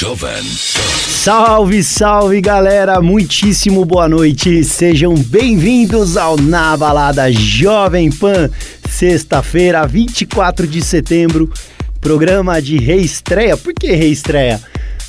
Jovem Salve, salve galera, muitíssimo boa noite, sejam bem-vindos ao Na Balada Jovem Pan, sexta-feira, 24 de setembro, programa de reestreia. Por que reestreia?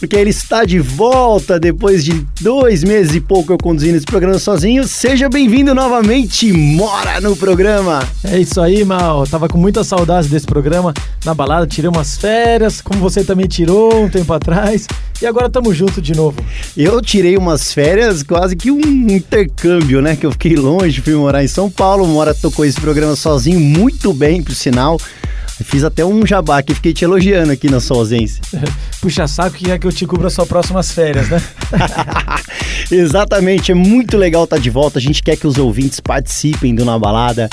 Porque ele está de volta depois de dois meses e pouco eu conduzindo esse programa sozinho. Seja bem-vindo novamente, mora no programa. É isso aí, Mal. Tava com muita saudade desse programa na balada, tirei umas férias, como você também tirou um tempo atrás. E agora estamos juntos de novo. Eu tirei umas férias, quase que um intercâmbio, né? Que eu fiquei longe, fui morar em São Paulo. Mora tocou esse programa sozinho, muito bem, por sinal. Fiz até um jabá que fiquei te elogiando aqui na sua ausência. Puxa saco que é que eu te cubra suas próximas férias, né? Exatamente, é muito legal estar tá de volta. A gente quer que os ouvintes participem do Na Balada.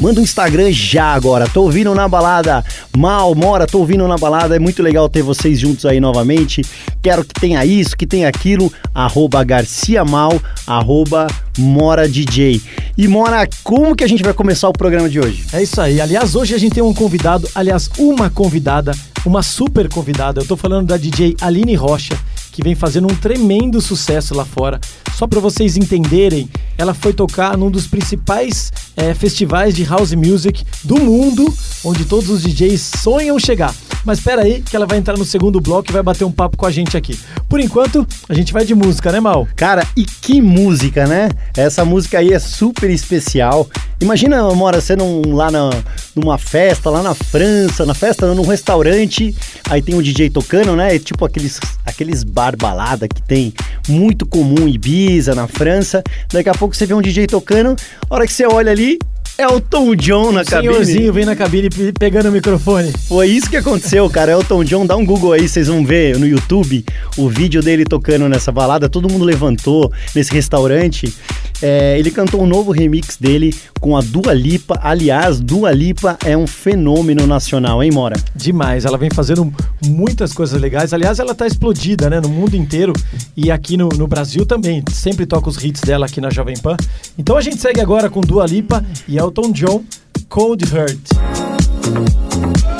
Manda um Instagram já agora. Tô ouvindo Na Balada. Mal, Mora, tô ouvindo Na Balada. É muito legal ter vocês juntos aí novamente. Quero que tenha isso, que tenha aquilo. Arroba Garcia Mal, arroba Mora DJ. E Mora, como que a gente vai começar o programa de hoje? É isso aí. Aliás, hoje a gente tem um convidado, aliás, uma convidada, uma super convidada. Eu tô falando da DJ Aline Rocha, que vem fazendo um tremendo sucesso lá fora. Só para vocês entenderem, ela foi tocar num dos principais é, festivais de house music do mundo, onde todos os DJs sonham chegar. Mas espera aí que ela vai entrar no segundo bloco e vai bater um papo com a gente aqui. Por enquanto, a gente vai de música, né, Mal? Cara, e que música, né? Essa música aí é super especial. Imagina, Mora, você num, lá na, numa festa, lá na França, na festa, num restaurante, aí tem um DJ tocando, né? É tipo aqueles, aqueles bar balada que tem muito comum em Ibiza, na França. Daqui a pouco você vê um DJ tocando, a hora que você olha ali, Elton John na cabine. Senhorzinho vem na cabine pegando o microfone. Foi isso que aconteceu, cara. Elton John, dá um Google aí, vocês vão ver no YouTube o vídeo dele tocando nessa balada. Todo mundo levantou nesse restaurante. É, ele cantou um novo remix dele com a Dua Lipa. Aliás, Dua Lipa é um fenômeno nacional, hein, Mora? Demais. Ela vem fazendo muitas coisas legais. Aliás, ela tá explodida, né, no mundo inteiro e aqui no, no Brasil também. Sempre toca os hits dela aqui na Jovem Pan. Então a gente segue agora com Dua Lipa e Elton Elton John, Cold Heart.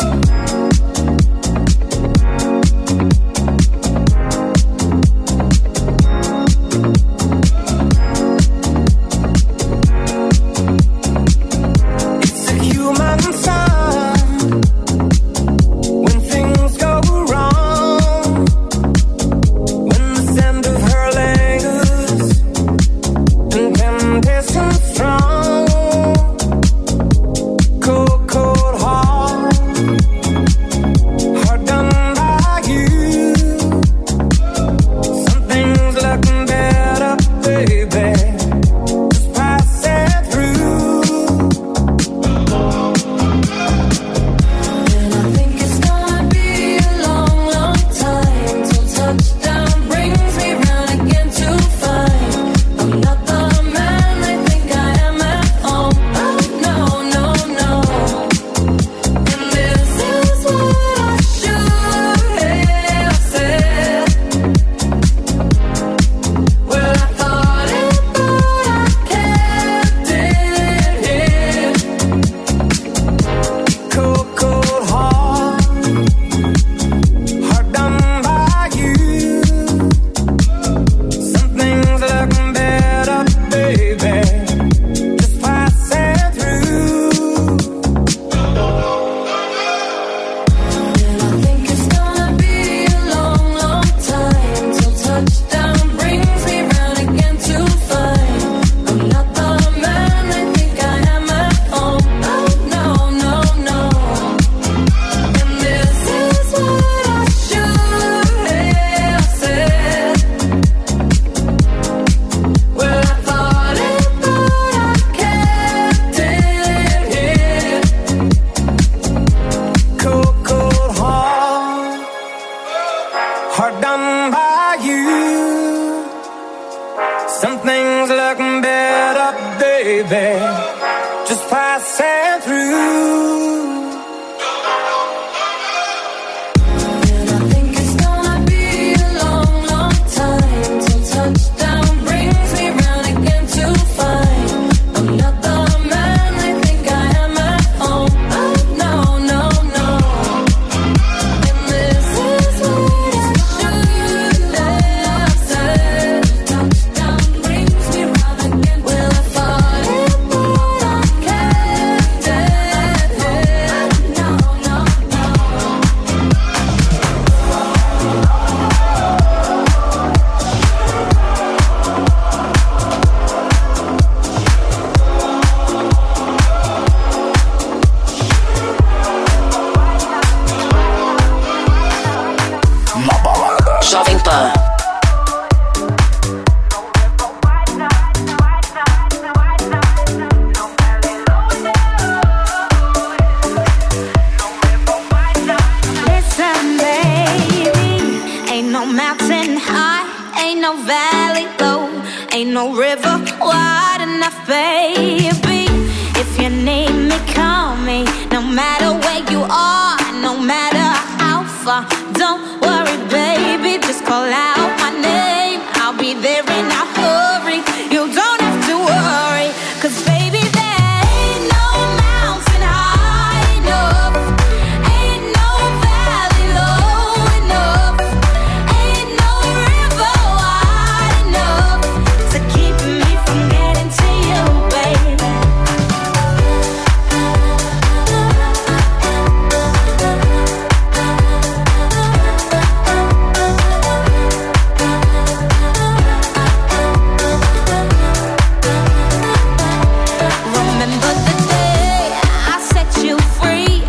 you free.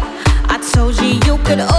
I told you you could.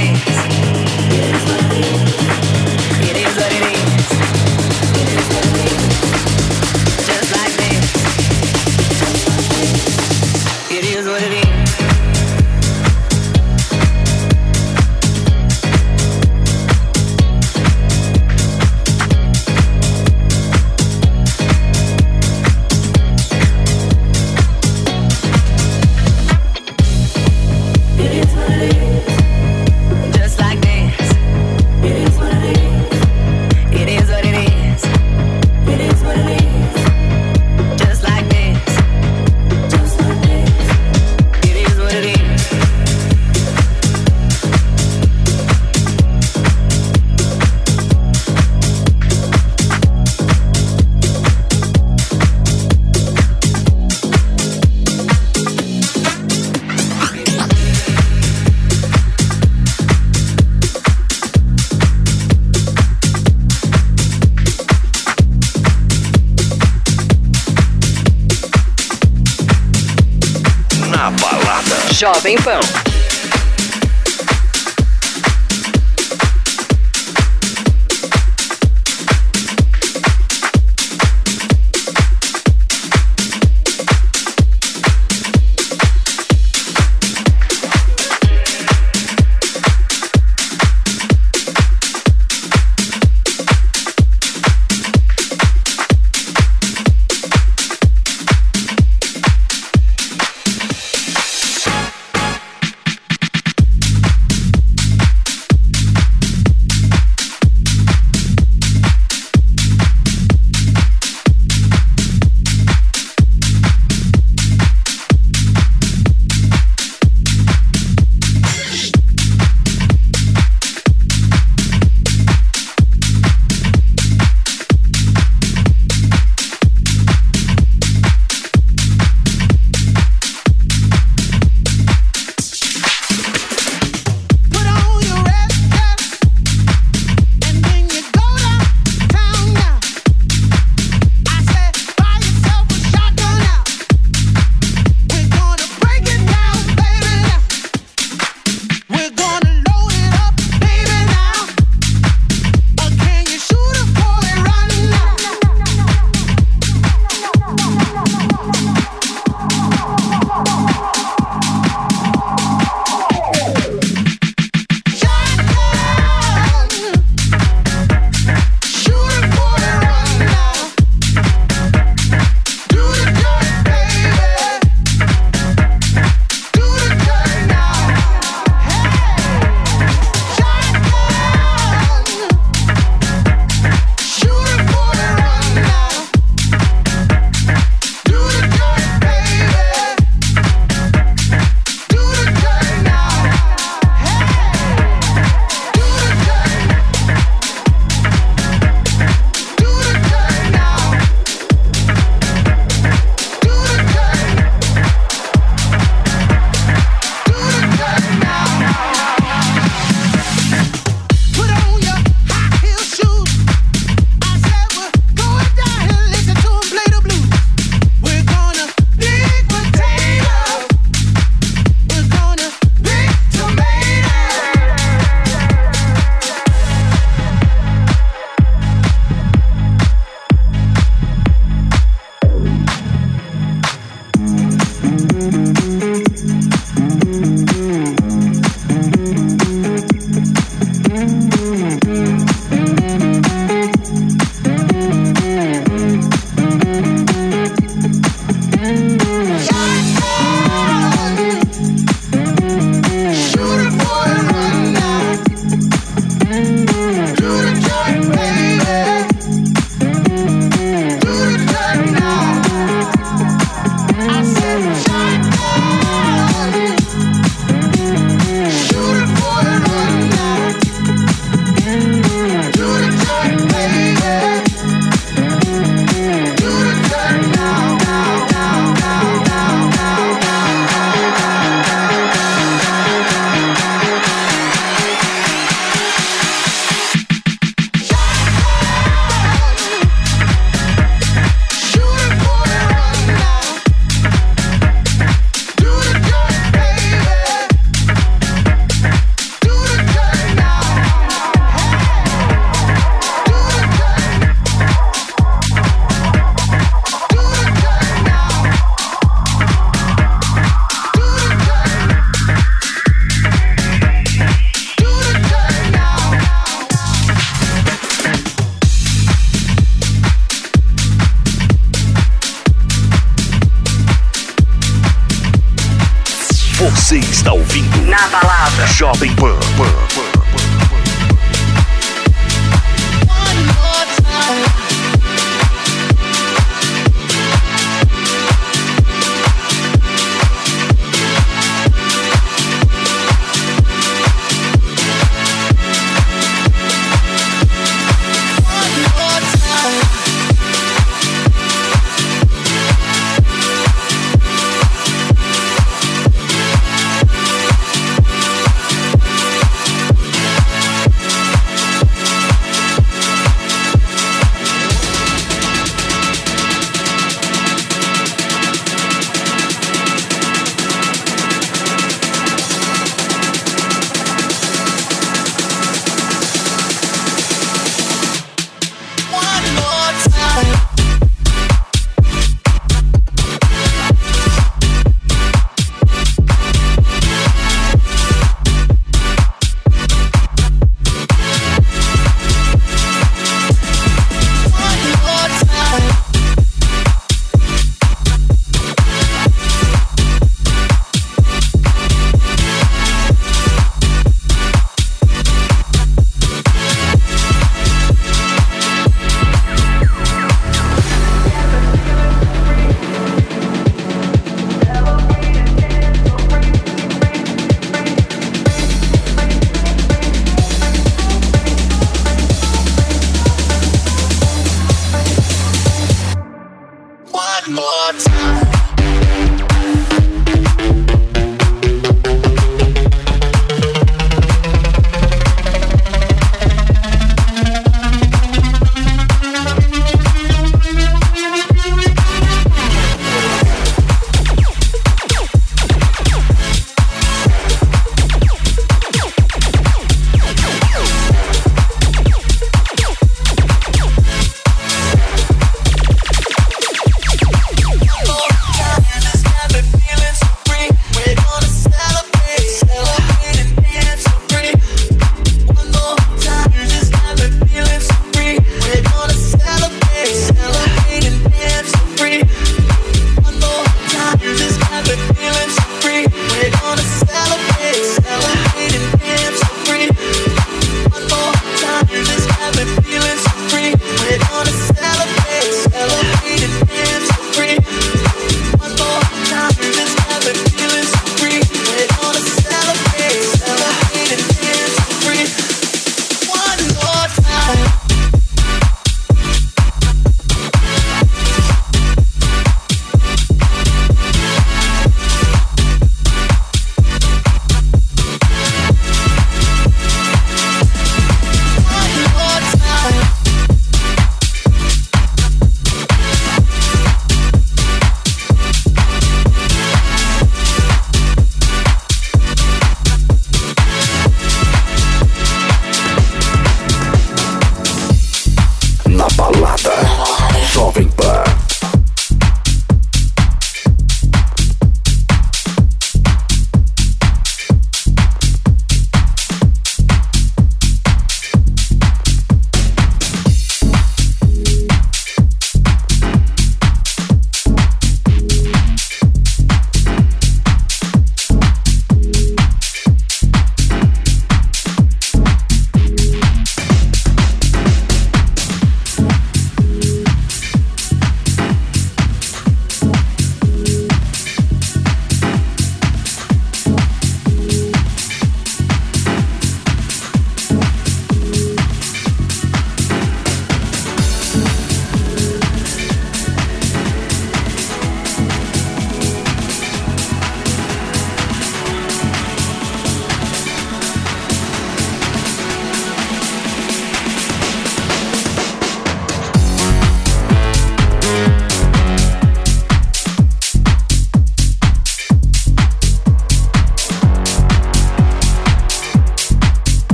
Jovem Pan.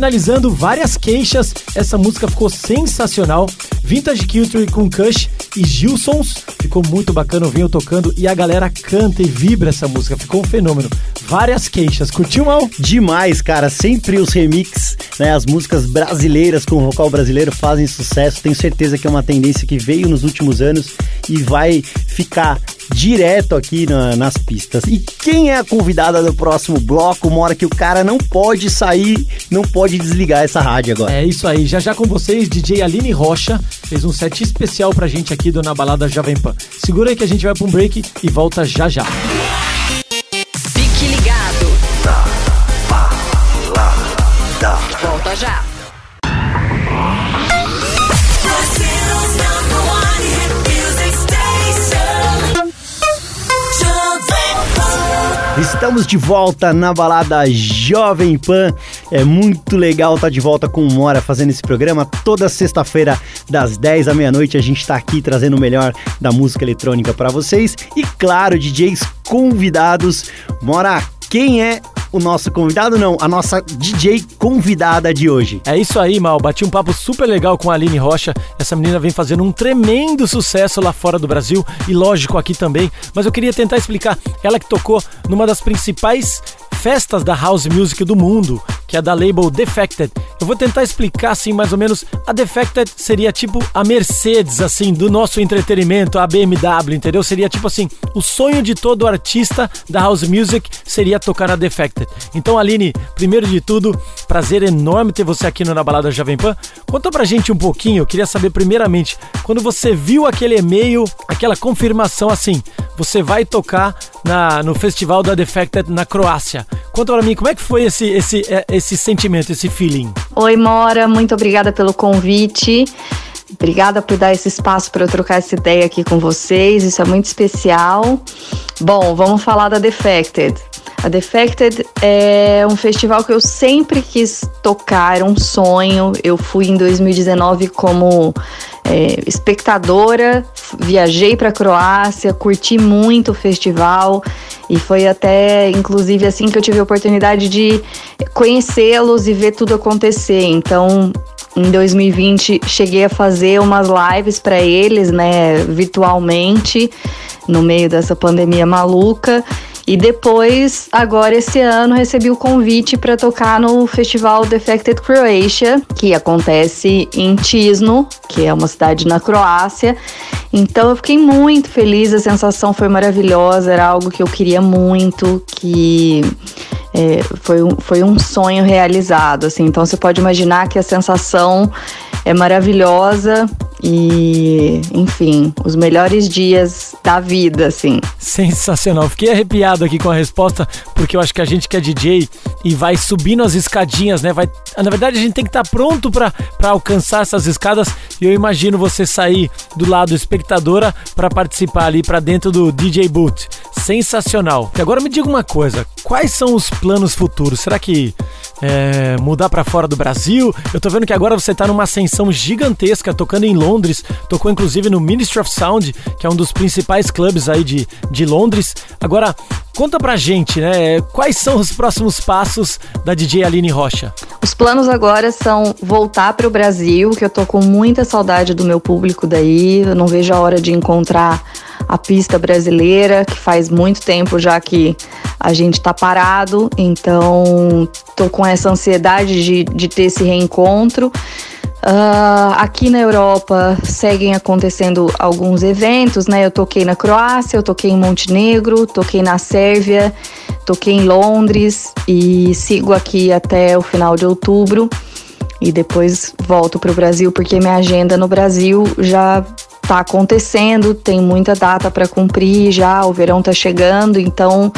Finalizando várias queixas. Essa música ficou sensacional. Vintage Culture com Kush e Gilsons. Ficou muito bacana, eu venho tocando e a galera canta e vibra essa música. Ficou um fenômeno. Várias queixas. Curtiu, Mal? Demais, cara. Sempre os remix, né? As músicas brasileiras com vocal brasileiro fazem sucesso. Tenho certeza que é uma tendência que veio nos últimos anos e vai ficar direto aqui na, nas pistas. E quem é a convidada do próximo bloco? Uma hora que o cara não pode sair, não pode desligar essa rádio agora. É isso aí. Já já com vocês, DJ Aline Rocha fez um set especial pra gente aqui do Na Balada Jovem Pan. Segura aí que a gente vai pra um break e volta já já. Fique ligado. Na balada. Volta já. Estamos de volta na balada Jovem Pan. É muito legal estar de volta com o Mora fazendo esse programa. Toda sexta-feira, das 10 à meia-noite, a gente está aqui trazendo o melhor da música eletrônica para vocês. E claro, DJs convidados. Mora, quem é o nosso convidado? Não, a nossa DJ convidada de hoje. É isso aí, Mal. Bati um papo super legal com a Aline Rocha. Essa menina vem fazendo um tremendo sucesso lá fora do Brasil e, lógico, aqui também. Mas eu queria tentar explicar. Ela que tocou numa das principais festas da house music do mundo, que é da label Defected. Eu vou tentar explicar assim mais ou menos. A Defected seria tipo a Mercedes assim do nosso entretenimento, a BMW, entendeu? Seria tipo assim, o sonho de todo artista da house music seria tocar na Defected. Então, Aline, primeiro de tudo, prazer enorme ter você aqui no Na Balada Jovem Pan. Conta pra gente um pouquinho, eu queria saber primeiramente, quando você viu aquele e-mail, aquela confirmação assim, você vai tocar na, no festival da Defected na Croácia. Conta pra mim, como é que foi esse, esse, é, esse sentimento, esse feeling? Oi, Mora, muito obrigada pelo convite. Obrigada por dar esse espaço para eu trocar essa ideia aqui com vocês, isso é muito especial. Bom, vamos falar da Defected. A Defected é um festival que eu sempre quis tocar, era um sonho. Eu fui em 2019 como é, espectadora, viajei para a Croácia, curti muito o festival e foi até, inclusive, assim que eu tive a oportunidade de conhecê-los e ver tudo acontecer. Então, em 2020 cheguei a fazer umas lives para eles, né, virtualmente, no meio dessa pandemia maluca. E depois, agora esse ano, recebi o convite para tocar no festival Defected Croatia, que acontece em Tisno, que é uma cidade na Croácia. Então eu fiquei muito feliz, a sensação foi maravilhosa, era algo que eu queria muito, que é, foi, um, foi um sonho realizado, assim. Então você pode imaginar que a sensação é maravilhosa e, enfim, os melhores dias da vida, assim. Sensacional. Fiquei arrepiado aqui com a resposta, porque eu acho que a gente que é DJ e vai subindo as escadinhas, né? Vai, na verdade, a gente tem que estar tá pronto para alcançar essas escadas. E eu imagino você sair do lado espectadora para participar ali para dentro do DJ Boot. Sensacional. E agora me diga uma coisa: quais são os planos futuros? Será que é, mudar para fora do Brasil? Eu tô vendo que agora você tá numa ascensão gigantesca, tocando em Londres, tocou inclusive no Ministry of Sound, que é um dos principais clubes aí de, de Londres. Agora, conta pra gente, né? Quais são os próximos passos da DJ Aline Rocha? Os planos agora são voltar para o Brasil, que eu tô com muita saudade do meu público daí. Eu não vejo a hora de encontrar a pista brasileira, que faz muito tempo já que a gente está parado, então tô com essa ansiedade de, de ter esse reencontro. Uh, aqui na Europa seguem acontecendo alguns eventos, né? Eu toquei na Croácia, eu toquei em Montenegro, toquei na Sérvia, toquei em Londres e sigo aqui até o final de outubro e depois volto para o Brasil porque minha agenda no Brasil já está acontecendo, tem muita data para cumprir já, o verão está chegando, então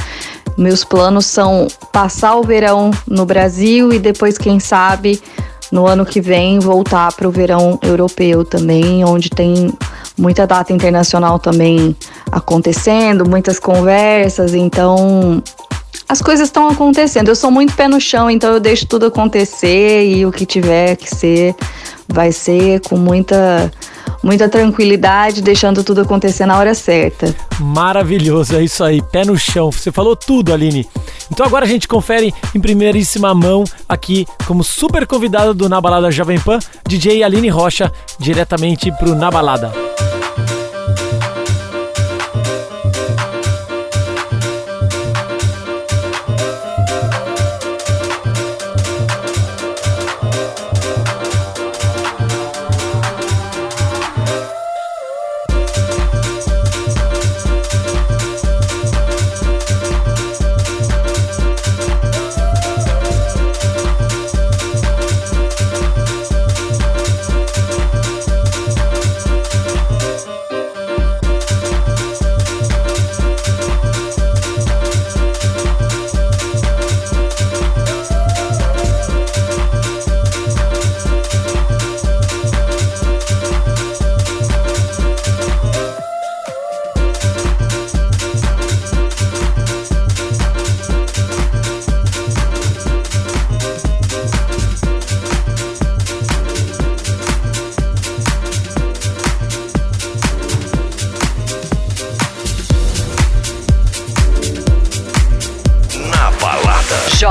meus planos são passar o verão no Brasil e depois, quem sabe, no ano que vem voltar para o verão europeu também, onde tem muita data internacional também acontecendo, muitas conversas, então as coisas estão acontecendo. Eu sou muito pé no chão, então eu deixo tudo acontecer e o que tiver que ser vai ser com muita muita tranquilidade, deixando tudo acontecer na hora certa. Maravilhoso, é isso aí, pé no chão. Você falou tudo, Aline. Então agora a gente confere em primeiríssima mão aqui como super convidada do Na Balada Jovem Pan, DJ Aline Rocha, diretamente pro Na Balada.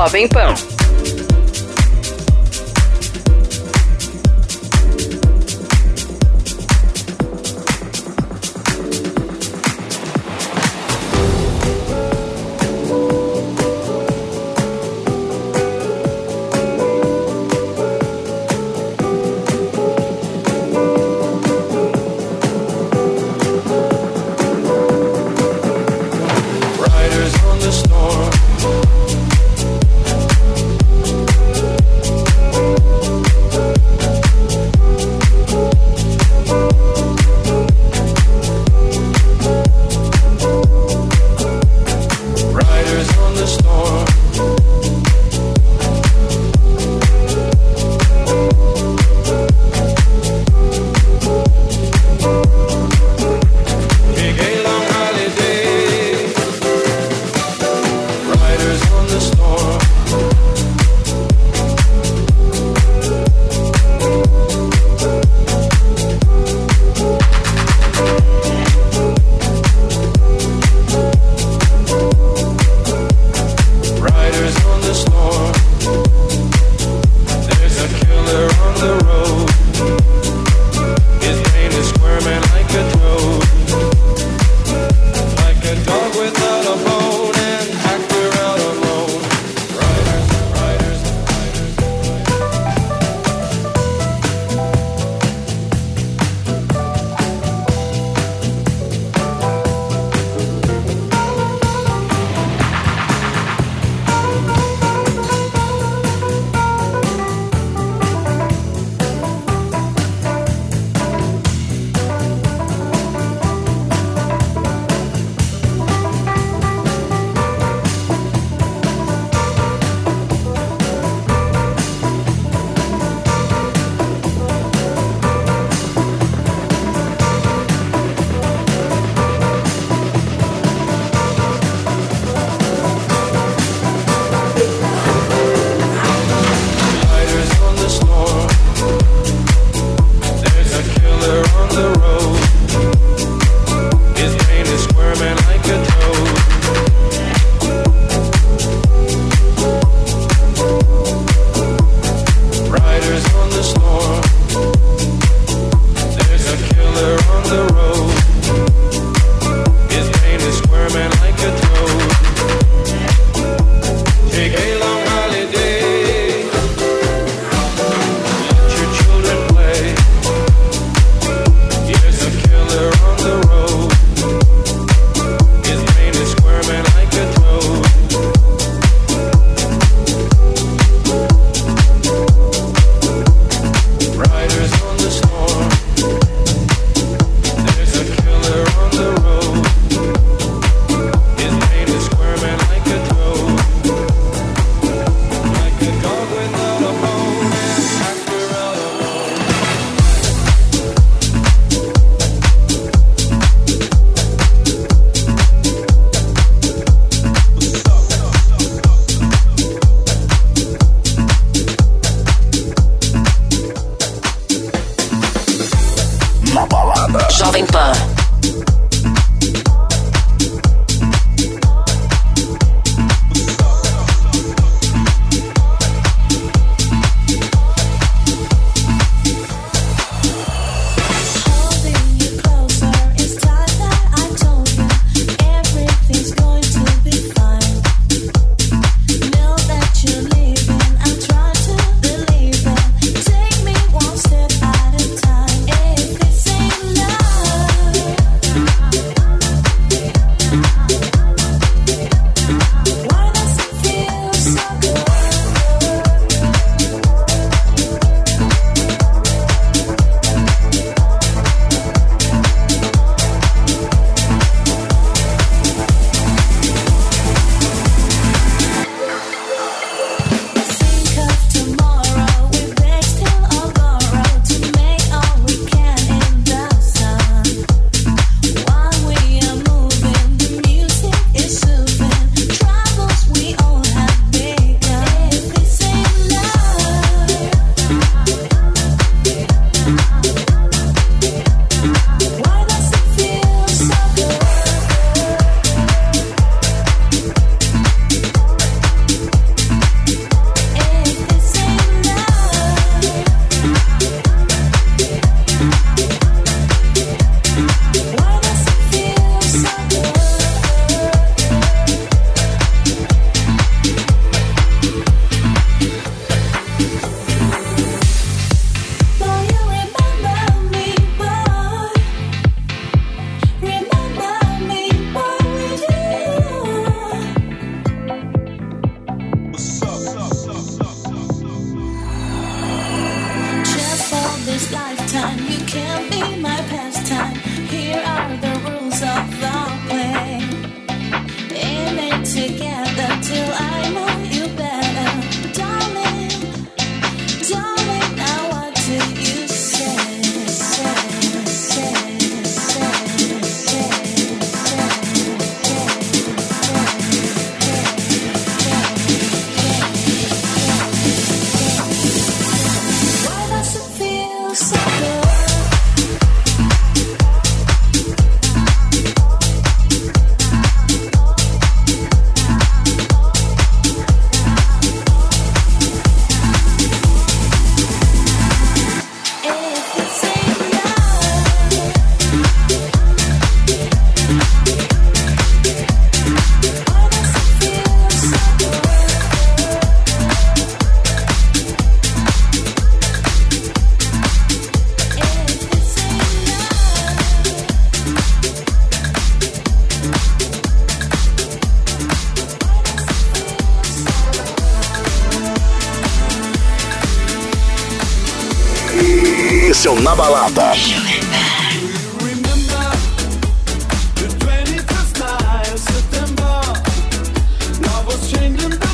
Jovem Pan. changing.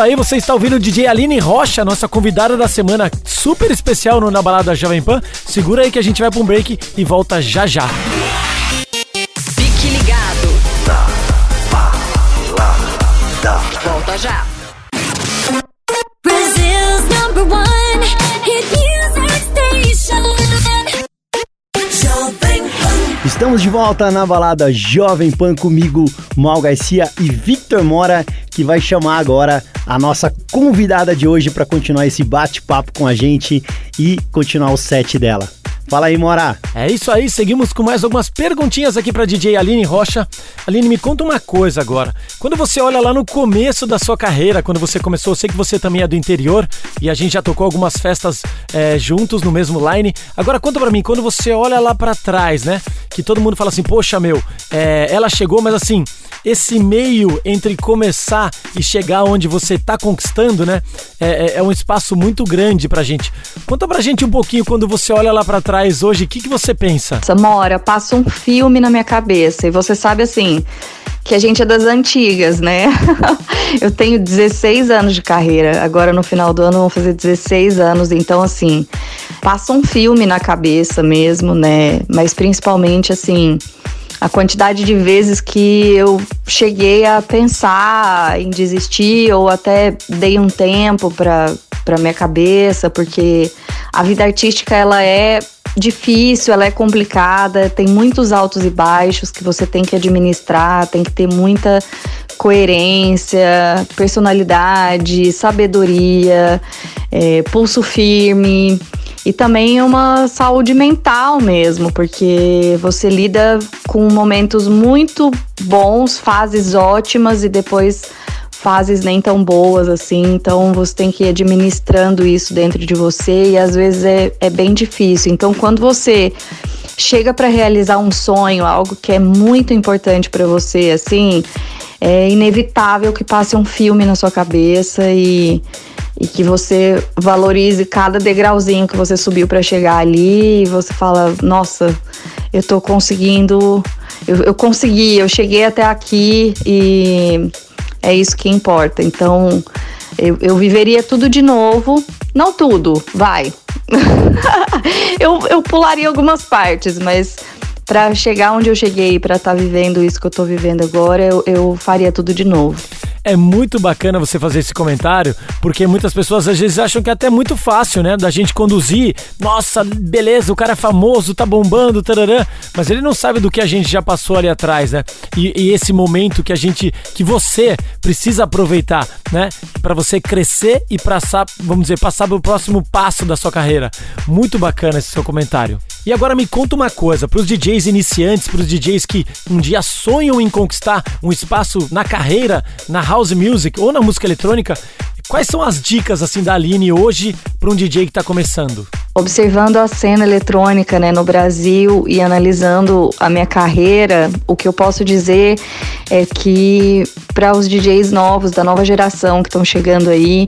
Isso aí, você está ouvindo o DJ Aline Rocha, nossa convidada da semana super especial no Na Balada Jovem Pan. Segura aí que a gente vai para um break e volta já já. Fique ligado. Na Balada. Volta já. Brazil's number one hit music station. Jovem Pan. Estamos de volta na balada Jovem Pan comigo, Mal Garcia e Victor Mora, que vai chamar agora a nossa convidada de hoje para continuar esse bate-papo com a gente e continuar o set dela. Fala aí, Mora. É isso aí, seguimos com mais algumas perguntinhas aqui para DJ Aline Rocha. Aline, me conta uma coisa agora. Quando você olha lá no começo da sua carreira, quando você começou, eu sei que você também é do interior e a gente já tocou algumas festas é, juntos no mesmo line. Agora conta para mim, quando você olha lá para trás, né? Que todo mundo fala assim, poxa meu, é, ela chegou, mas assim, esse meio entre começar e chegar onde você tá conquistando, né? É, é, é um espaço muito grande pra gente. Conta pra gente um pouquinho quando você olha lá para trás hoje, o que, que você pensa? Samora, passa um filme na minha cabeça e você sabe assim que a gente é das antigas, né? eu tenho 16 anos de carreira, agora no final do ano vão fazer 16 anos, então assim, passa um filme na cabeça mesmo, né? Mas principalmente assim, a quantidade de vezes que eu cheguei a pensar em desistir ou até dei um tempo para para minha cabeça, porque a vida artística ela é difícil, ela é complicada, tem muitos altos e baixos que você tem que administrar, tem que ter muita coerência, personalidade, sabedoria, é, pulso firme e também uma saúde mental mesmo, porque você lida com momentos muito bons, fases ótimas e depois fases nem tão boas assim, então você tem que ir administrando isso dentro de você e às vezes é, é bem difícil. Então, quando você chega para realizar um sonho, algo que é muito importante para você, assim, é inevitável que passe um filme na sua cabeça e, e que você valorize cada degrauzinho que você subiu para chegar ali e você fala, nossa, eu tô conseguindo, eu, eu consegui, eu cheguei até aqui e é isso que importa. Então, eu, eu viveria tudo de novo. Não tudo, vai. eu, eu pularia algumas partes, mas para chegar onde eu cheguei, para estar tá vivendo isso que eu tô vivendo agora, eu, eu faria tudo de novo. É muito bacana você fazer esse comentário, porque muitas pessoas às vezes acham que é até muito fácil, né? Da gente conduzir. Nossa, beleza, o cara é famoso, tá bombando, tararã. Mas ele não sabe do que a gente já passou ali atrás, né? E, e esse momento que a gente, que você precisa aproveitar, né? Para você crescer e passar, vamos dizer, passar pro próximo passo da sua carreira. Muito bacana esse seu comentário. E agora me conta uma coisa, para os DJs iniciantes, para os DJs que um dia sonham em conquistar um espaço na carreira, na house music ou na música eletrônica, quais são as dicas assim da Aline hoje para um DJ que está começando? Observando a cena eletrônica né, no Brasil e analisando a minha carreira, o que eu posso dizer é que para os DJs novos, da nova geração que estão chegando aí,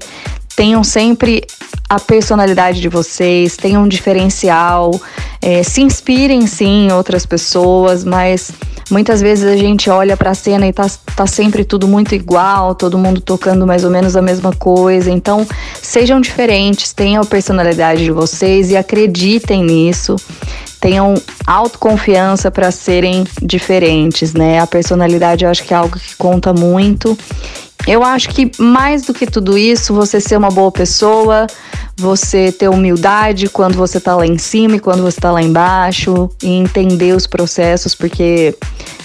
tenham sempre a personalidade de vocês, tenham um diferencial, é, se inspirem sim em outras pessoas, mas muitas vezes a gente olha para a cena e tá, tá sempre tudo muito igual, todo mundo tocando mais ou menos a mesma coisa. Então, sejam diferentes, tenham a personalidade de vocês e acreditem nisso. Tenham autoconfiança para serem diferentes, né? A personalidade eu acho que é algo que conta muito eu acho que mais do que tudo isso, você ser uma boa pessoa, você ter humildade quando você tá lá em cima e quando você tá lá embaixo, e entender os processos, porque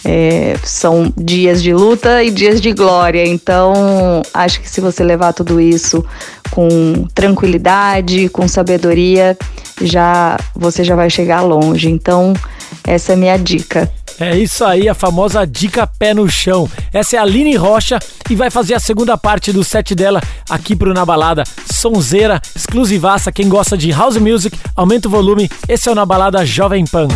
é, são dias de luta e dias de glória. Então, acho que se você levar tudo isso com tranquilidade, com sabedoria, já você já vai chegar longe. Então, essa é a minha dica. É isso aí, a famosa dica pé no chão. Essa é a Aline Rocha e vai fazer a segunda parte do set dela aqui pro Na Balada. Sonzeira, exclusivaça. Quem gosta de house music, aumenta o volume. Esse é o Na Balada Jovem Pan.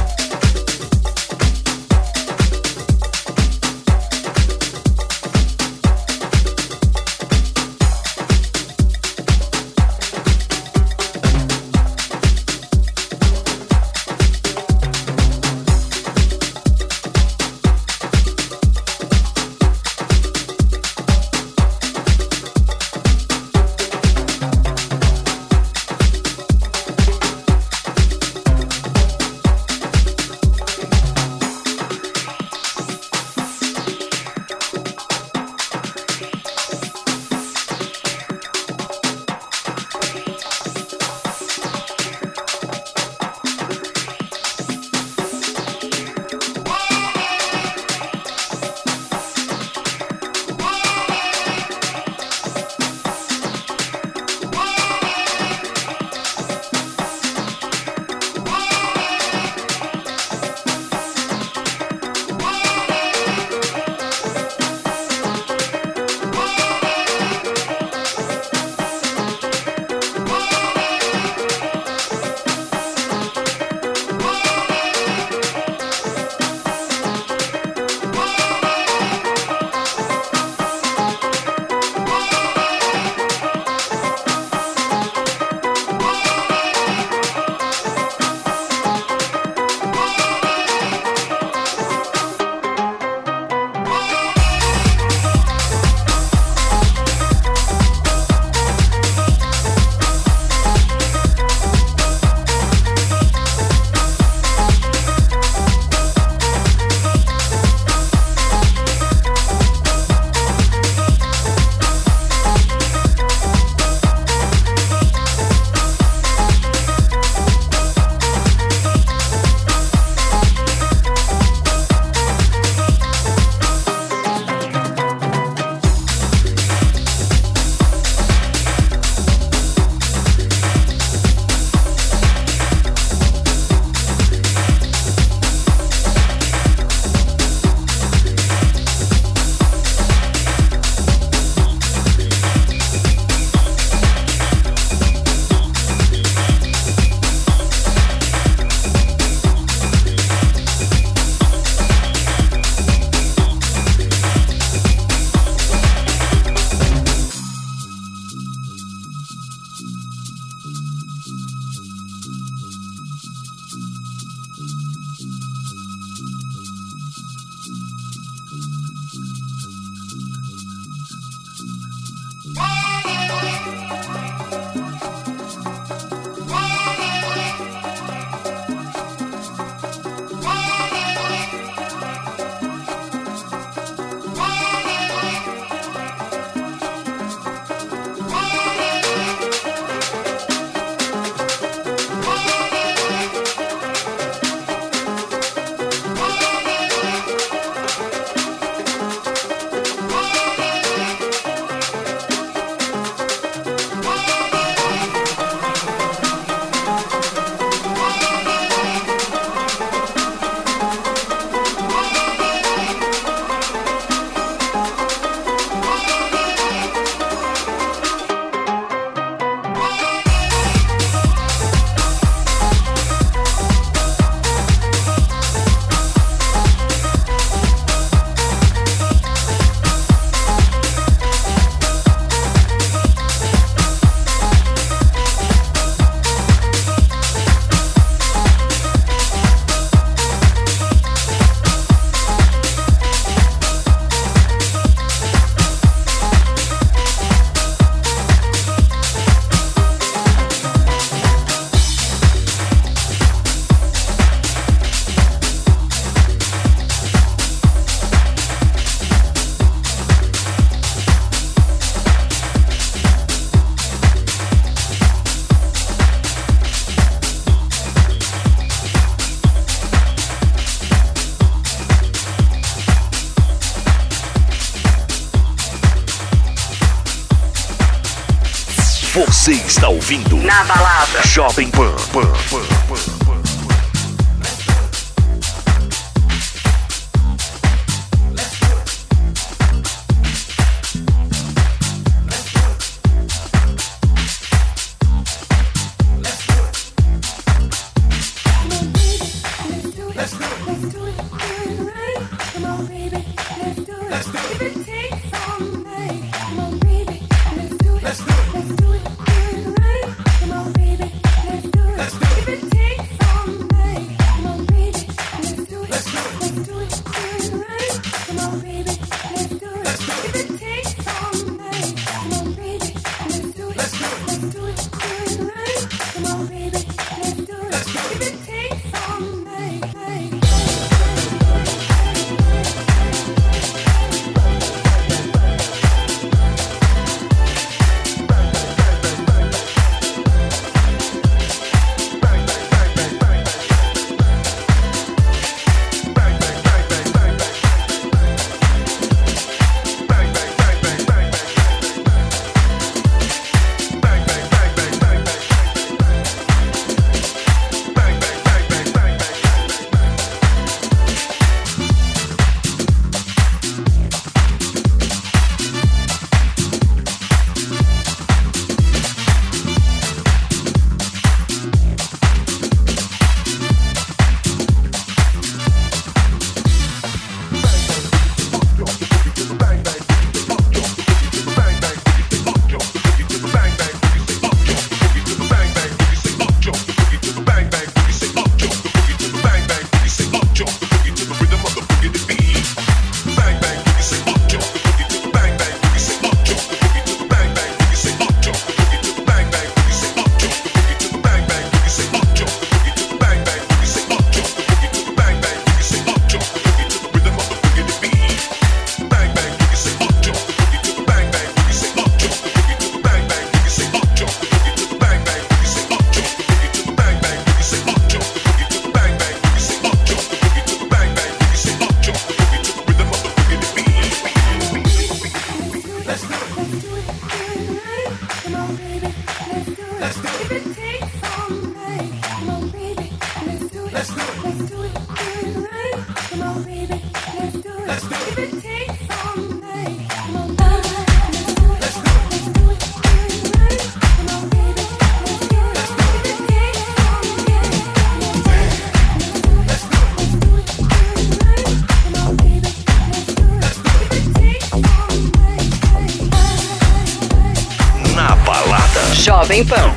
Ouvindo Na balada. Jovem Pan. Pan, Pan, Pan, balada.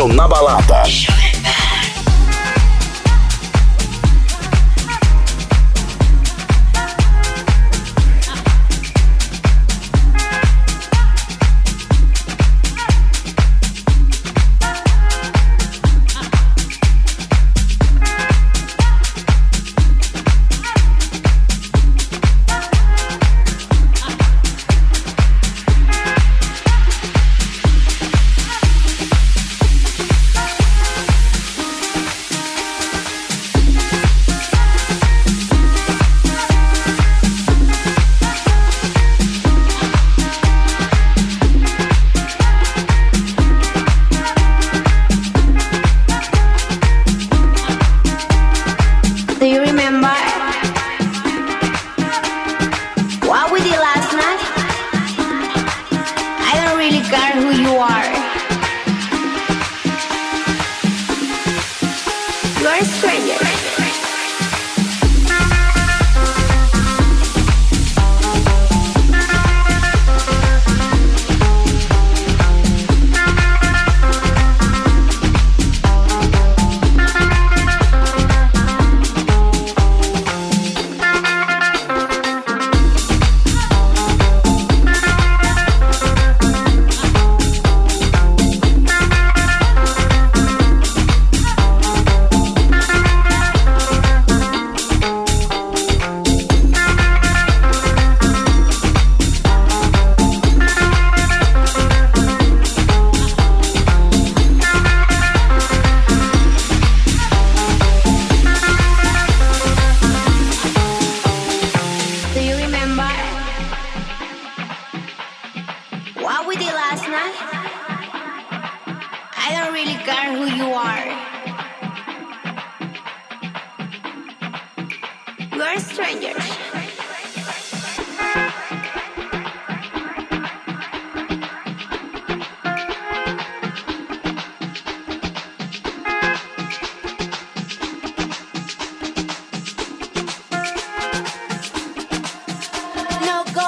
O Na Balada. no go.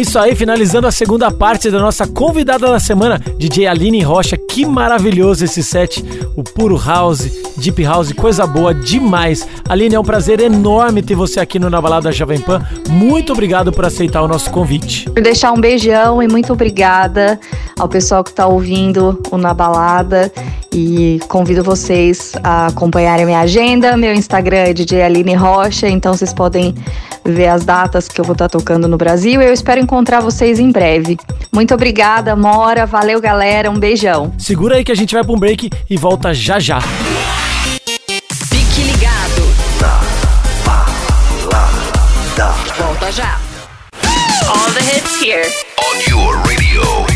Isso aí, finalizando a segunda parte da nossa convidada da semana, DJ Aline Rocha. Que maravilhoso esse set, o puro house, deep house, coisa boa demais. Aline, é um prazer enorme ter você aqui no Na Balada Jovem Pan. Muito obrigado por aceitar o nosso convite. Por deixar um beijão e muito obrigada ao pessoal que está ouvindo o Na Balada e convido vocês a acompanharem minha agenda. Meu Instagram é DJ Aline Rocha, então vocês podem ver as datas que eu vou estar tocando no Brasil. Eu espero encontrar vocês em breve. Muito obrigada, Mora. Valeu, galera. Um beijão. Segura aí que a gente vai para um break e volta já já. Fique ligado. Volta já. All the hits here. On your radio.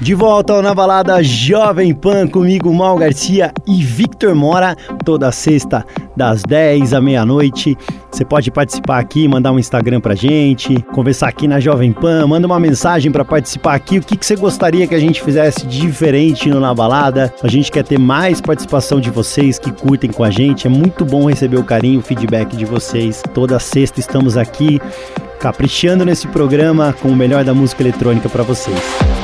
De volta ao Na Balada Jovem Pan comigo, Mal Garcia e Victor Mora, toda sexta das 10 à meia-noite. Você pode participar aqui, mandar um Instagram pra gente, conversar aqui na Jovem Pan, manda uma mensagem pra participar aqui. O que, que você gostaria que a gente fizesse diferente no Na Balada? A gente quer ter mais participação de vocês que curtem com a gente. É muito bom receber o carinho, o feedback de vocês. Toda sexta estamos aqui caprichando nesse programa com o melhor da música eletrônica pra vocês.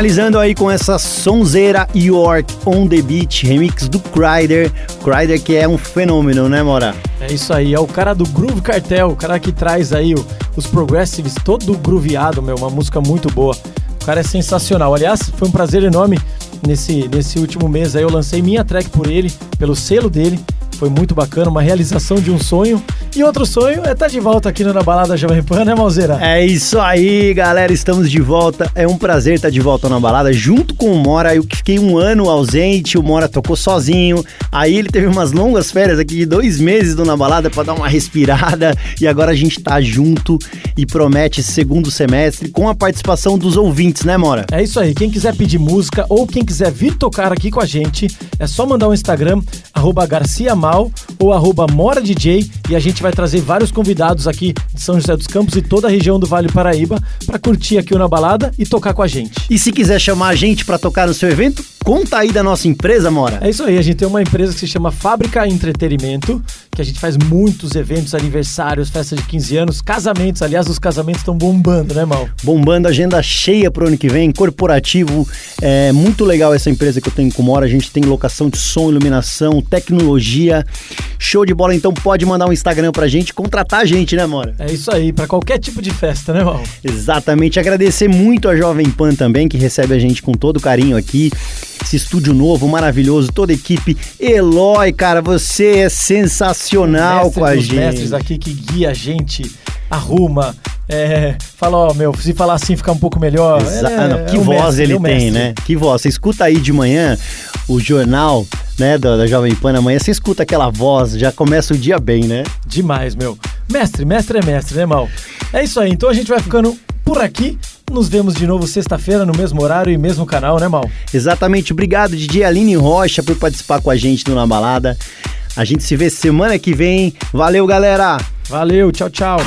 Finalizando aí com essa sonzeira York on the Beach, remix do Kryder. Kryder que é um fenômeno, né, Mora? É isso aí, é o cara do Groove Cartel, o cara que traz aí os progressives todo grooveado, meu, uma música muito boa. O cara é sensacional. Aliás, foi um prazer enorme nesse, nesse último mês aí. Eu lancei minha track por ele, pelo selo dele. Foi muito bacana, uma realização de um sonho. E outro sonho é estar de volta aqui no Na Balada Jovem Pan, né, Malzeira? É isso aí, galera. Estamos de volta. É um prazer estar de volta na balada junto com o Mora. Eu fiquei um ano ausente, o Mora tocou sozinho. Aí ele teve umas longas férias aqui de dois meses do Na Balada para dar uma respirada. E agora a gente tá junto e promete esse segundo semestre com a participação dos ouvintes, né, Mora? É isso aí. Quem quiser pedir música ou quem quiser vir tocar aqui com a gente, é só mandar um Instagram, arroba garciamal ou arroba moradj e a gente vai trazer vários convidados aqui de São José dos Campos e toda a região do Vale Paraíba para curtir aqui o Na Balada e tocar com a gente. E se quiser chamar a gente para tocar no seu evento, conta aí da nossa empresa, Mora. É isso aí, a gente tem uma empresa que se chama Fábrica Entretenimento, que a gente faz muitos eventos, aniversários, festas de 15 anos, casamentos. Aliás, os casamentos estão bombando, né, Mal? bombando, agenda cheia pro ano que vem, corporativo. É muito legal essa empresa que eu tenho com o Mora. A gente tem locação de som, iluminação, tecnologia. Show de bola, então pode mandar um Instagram pra gente, contratar a gente, né, Mora? É isso aí, para qualquer tipo de festa, né, Mal? Exatamente. Agradecer muito a Jovem Pan também, que recebe a gente com todo carinho aqui. Esse estúdio novo, maravilhoso, toda a equipe. Eloy, cara, você é sensacional com a gente. mestres aqui que guia a gente, arruma, é, fala, ó, meu, se falar assim ficar um pouco melhor. Exa- É, ah, não, que é voz mestre, ele é tem, mestre. né? Que voz. Você escuta aí de manhã o jornal, né, da, da Jovem Pan amanhã, você escuta aquela voz, já começa o dia bem, né? Demais, meu. Mestre, mestre é mestre, né, Mal? É isso aí, então a gente vai ficando por aqui. Nos vemos de novo sexta-feira no mesmo horário e mesmo canal, né, Mal? Exatamente. Obrigado, DJ Aline Rocha, por participar com a gente do Na Balada. A gente se vê semana que vem. Valeu, galera! Valeu, tchau, tchau.